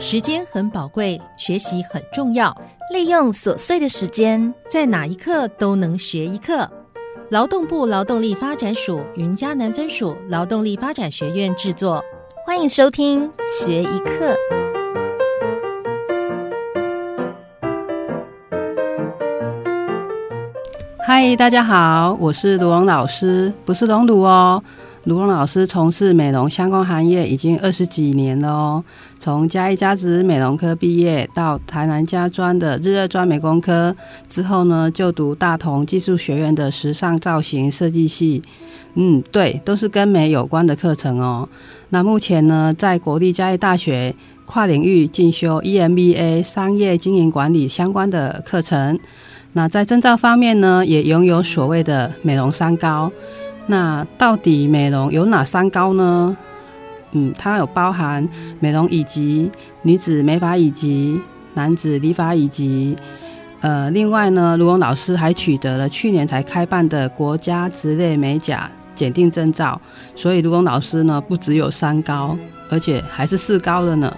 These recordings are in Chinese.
时间很宝贵，学习很重要。利用琐碎的时间，在哪一刻都能学一课。劳动部劳动力发展署云嘉南分署劳动力发展学院制作，欢迎收听学一课。嗨，大家好，我是卢王老师，不是龙鲁哦。卢龙老师从事美容相关行业已经二十几年了哦。从嘉义家子美容科毕业，到台南家专的日热专美工科之后呢，就读大同技术学院的时尚造型设计系。嗯，对，都是跟美有关的课程哦。那目前呢，在国立嘉义大学跨领域进修 EMBA 商业经营管理相关的课程。那在证照方面呢，也拥有所谓的美容三高。那到底美容有哪三高呢？嗯，它有包含美容以及、女子美发以及、男子理发以及。呃，另外呢，卢龙老师还取得了去年才开办的国家职类美甲检定证照，所以卢龙老师呢不只有三高，而且还是四高的呢。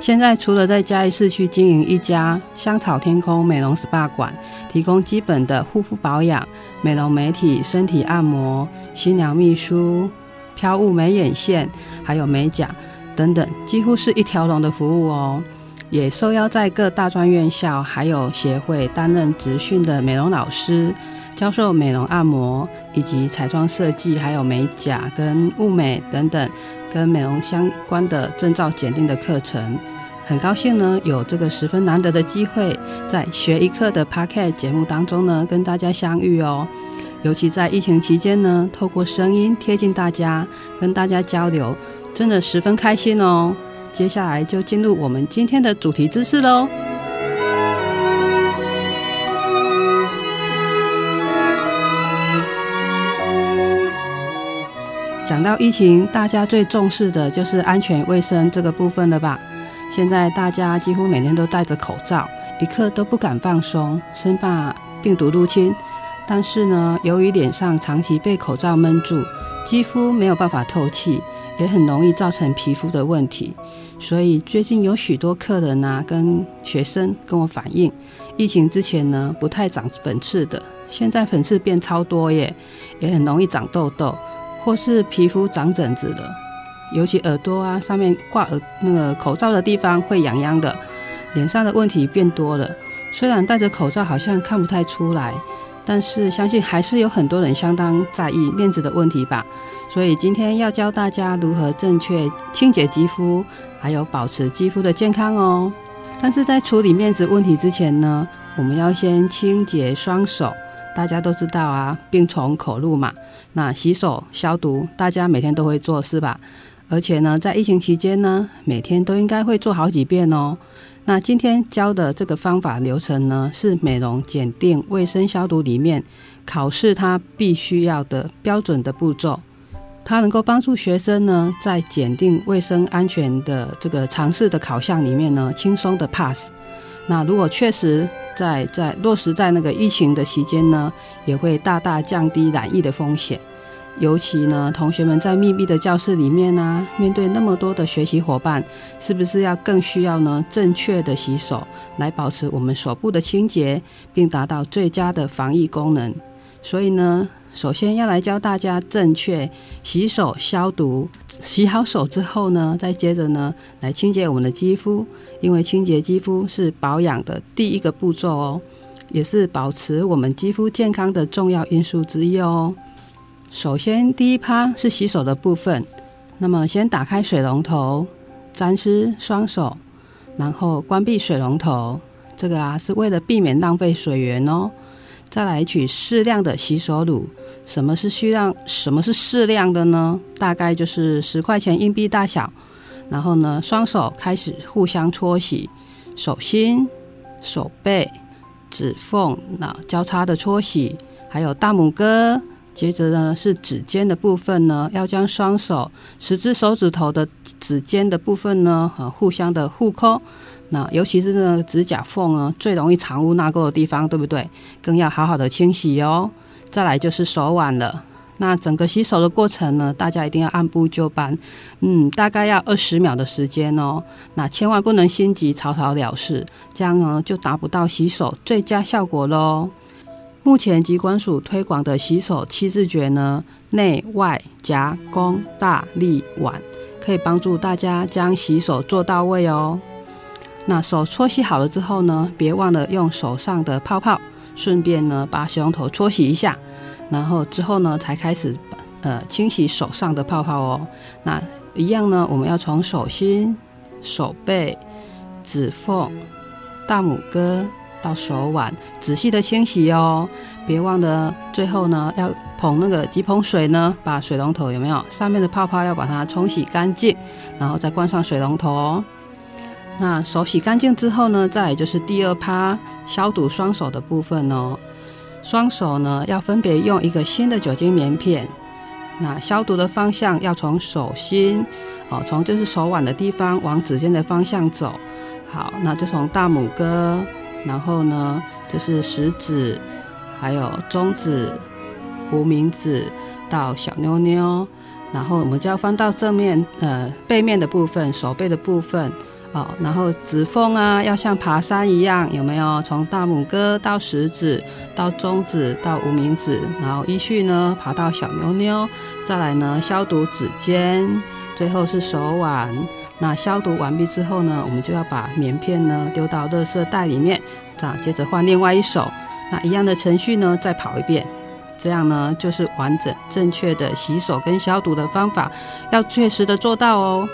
现在除了在嘉义市区经营一家香草天空美容 SPA 馆，提供基本的护肤保养、美容美体、身体按摩。新娘秘书、飘雾美眼线，还有美甲等等，几乎是一条龙的服务哦。也受邀在各大专院校还有协会担任职训的美容老师，教授美容按摩以及彩妆设计，还有美甲跟物美等等跟美容相关的证照检定的课程。很高兴呢，有这个十分难得的机会，在学一课的 p a r k e t 节目当中呢，跟大家相遇哦。尤其在疫情期间呢，透过声音贴近大家，跟大家交流，真的十分开心哦。接下来就进入我们今天的主题知识喽。讲到疫情，大家最重视的就是安全卫生这个部分了吧？现在大家几乎每天都戴着口罩，一刻都不敢放松，生怕病毒入侵。但是呢，由于脸上长期被口罩闷住，肌肤没有办法透气，也很容易造成皮肤的问题。所以最近有许多客人啊，跟学生跟我反映，疫情之前呢不太长粉刺的，现在粉刺变超多耶，也很容易长痘痘，或是皮肤长疹子的，尤其耳朵啊上面挂耳那个口罩的地方会痒痒的，脸上的问题变多了。虽然戴着口罩好像看不太出来。但是相信还是有很多人相当在意面子的问题吧，所以今天要教大家如何正确清洁肌肤，还有保持肌肤的健康哦。但是在处理面子问题之前呢，我们要先清洁双手。大家都知道啊，病从口入嘛。那洗手消毒，大家每天都会做是吧？而且呢，在疫情期间呢，每天都应该会做好几遍哦。那今天教的这个方法流程呢，是美容检定卫生消毒里面考试它必须要的标准的步骤，它能够帮助学生呢在检定卫生安全的这个尝试的考项里面呢轻松的 pass。那如果确实在在落实在那个疫情的期间呢，也会大大降低染疫的风险。尤其呢，同学们在密闭的教室里面呢，面对那么多的学习伙伴，是不是要更需要呢正确的洗手，来保持我们手部的清洁，并达到最佳的防疫功能？所以呢，首先要来教大家正确洗手消毒。洗好手之后呢，再接着呢来清洁我们的肌肤，因为清洁肌肤是保养的第一个步骤哦，也是保持我们肌肤健康的重要因素之一哦。首先，第一趴是洗手的部分。那么，先打开水龙头，沾湿双手，然后关闭水龙头。这个啊，是为了避免浪费水源哦。再来取适量的洗手乳。什么是适量？什么是适量的呢？大概就是十块钱硬币大小。然后呢，双手开始互相搓洗，手心、手背、指缝，那交叉的搓洗，还有大拇哥。接着呢，是指尖的部分呢，要将双手十只手指头的指尖的部分呢，呃，互相的互抠。那尤其是那指甲缝呢，最容易藏污纳垢的地方，对不对？更要好好的清洗哦。再来就是手腕了。那整个洗手的过程呢，大家一定要按部就班，嗯，大概要二十秒的时间哦。那千万不能心急草草了事，这样呢就达不到洗手最佳效果喽。目前疾管署推广的洗手七字诀呢，内外夹弓大立腕，可以帮助大家将洗手做到位哦。那手搓洗好了之后呢，别忘了用手上的泡泡，顺便呢把水龙头搓洗一下，然后之后呢才开始呃清洗手上的泡泡哦。那一样呢，我们要从手心、手背、指缝、大拇哥到手腕仔细的清洗哦。别忘了最后呢要捧那个几捧水呢，把水龙头有没有上面的泡泡要把它冲洗干净，然后再关上水龙头哦。那手洗干净之后呢，再就是第二趴消毒双手的部分哦。双手呢要分别用一个新的酒精棉片。那消毒的方向要从手心哦，从就是手腕的地方往指尖的方向走。好，那就从大拇哥，然后呢就是食指，还有中指、无名指到小妞妞，然后我们就要翻到正面呃背面的部分，手背的部分。哦，然后指缝啊，要像爬山一样，有没有？从大拇哥到食指，到中指，到无名指，然后依序呢爬到小妞妞，再来呢消毒指尖，最后是手腕。那消毒完毕之后呢，我们就要把棉片呢丢到热色袋里面，这样接着换另外一手。那一样的程序呢再跑一遍，这样呢就是完整正确的洗手跟消毒的方法，要确实的做到哦。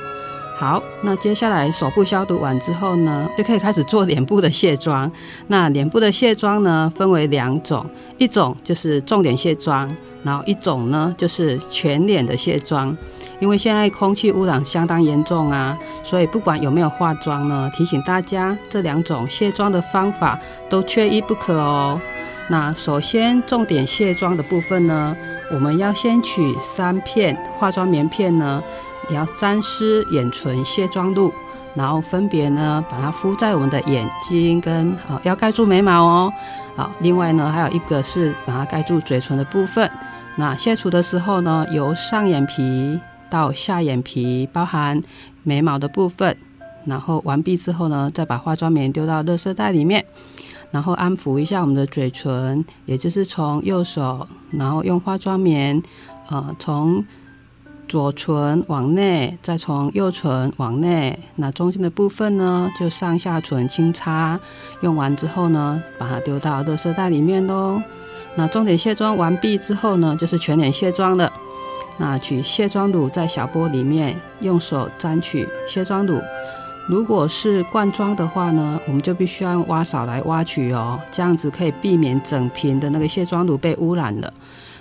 好，那接下来手部消毒完之后呢，就可以开始做脸部的卸妆。那脸部的卸妆呢，分为两种，一种就是重点卸妆，然后一种呢就是全脸的卸妆。因为现在空气污染相当严重啊，所以不管有没有化妆呢，提醒大家这两种卸妆的方法都缺一不可哦。那首先重点卸妆的部分呢，我们要先取三片化妆棉片呢。你要沾湿眼唇卸妆露，然后分别呢把它敷在我们的眼睛跟好要盖住眉毛哦。好，另外呢还有一个是把它盖住嘴唇的部分。那卸除的时候呢，由上眼皮到下眼皮，包含眉毛的部分。然后完毕之后呢，再把化妆棉丢到垃圾袋里面，然后安抚一下我们的嘴唇，也就是从右手，然后用化妆棉，呃，从。左唇往内，再从右唇往内，那中间的部分呢，就上下唇轻擦。用完之后呢，把它丢到热色袋里面喽。那重点卸妆完毕之后呢，就是全脸卸妆了。那取卸妆乳在小波里面，用手沾取卸妆乳。如果是罐装的话呢，我们就必须要用挖勺来挖取哦，这样子可以避免整瓶的那个卸妆乳被污染了。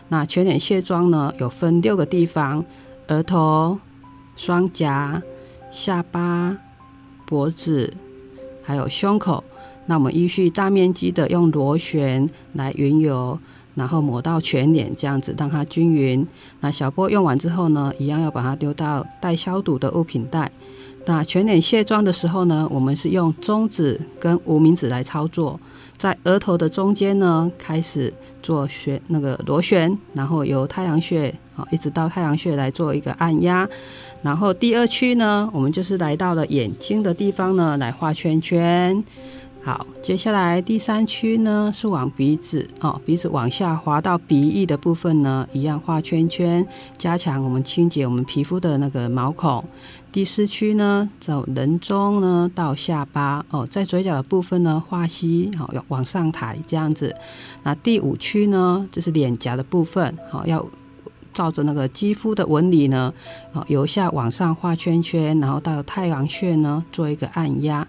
那全脸卸妆呢，有分六个地方。额头、双颊、下巴、脖子，还有胸口。那我们依序大面积的用螺旋来匀油，然后抹到全脸，这样子让它均匀。那小波用完之后呢，一样要把它丢到待消毒的物品袋。那全脸卸妆的时候呢，我们是用中指跟无名指来操作。在额头的中间呢，开始做旋那个螺旋，然后由太阳穴啊一直到太阳穴来做一个按压，然后第二区呢，我们就是来到了眼睛的地方呢，来画圈圈。好，接下来第三区呢是往鼻子哦，鼻子往下滑到鼻翼的部分呢，一样画圈圈，加强我们清洁我们皮肤的那个毛孔。第四区呢，走人中呢到下巴哦，在嘴角的部分呢画吸，好要往上抬这样子。那第五区呢，就是脸颊的部分，好要照着那个肌肤的纹理呢，好由下往上画圈圈，然后到太阳穴呢做一个按压。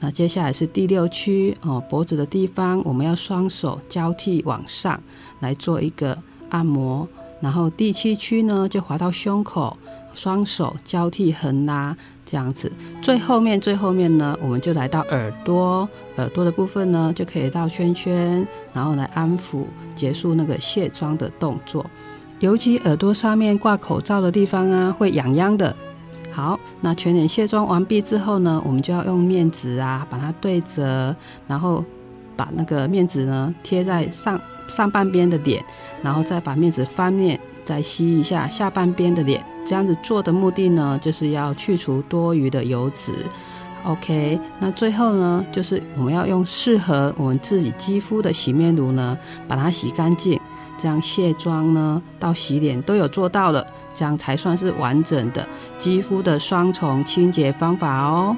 那接下来是第六区哦，脖子的地方，我们要双手交替往上来做一个按摩。然后第七区呢，就滑到胸口。双手交替横拉，这样子。最后面，最后面呢，我们就来到耳朵，耳朵的部分呢，就可以绕圈圈，然后来安抚，结束那个卸妆的动作。尤其耳朵上面挂口罩的地方啊，会痒痒的。好，那全脸卸妆完毕之后呢，我们就要用面纸啊，把它对折，然后把那个面纸呢贴在上上半边的脸，然后再把面纸翻面。再吸一下下半边的脸。这样子做的目的呢，就是要去除多余的油脂。OK，那最后呢，就是我们要用适合我们自己肌肤的洗面乳呢，把它洗干净。这样卸妆呢，到洗脸都有做到了，这样才算是完整的肌肤的双重清洁方法哦。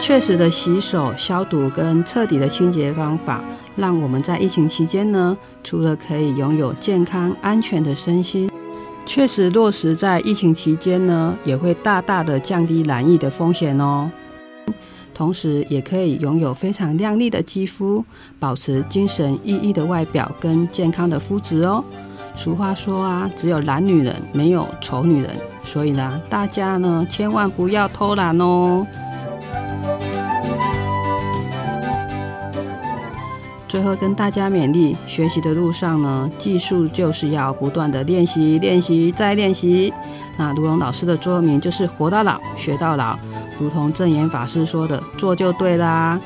确实的洗手、消毒跟彻底的清洁方法，让我们在疫情期间呢，除了可以拥有健康安全的身心，确实落实在疫情期间呢，也会大大的降低染疫的风险哦。同时，也可以拥有非常亮丽的肌肤，保持精神奕奕的外表跟健康的肤质哦。俗话说啊，只有懒女人，没有丑女人，所以呢，大家呢，千万不要偷懒哦。最后跟大家勉励，学习的路上呢，技术就是要不断的练习，练习再练习。那卢龙老师的座右铭就是“活到老，学到老”，如同正言法师说的，做就对啦。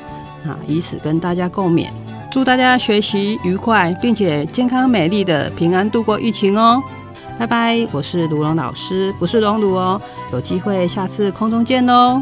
那以此跟大家共勉，祝大家学习愉快，并且健康美丽的平安度过疫情哦。拜拜，我是卢龙老师，不是龙鲁哦。有机会下次空中见喽。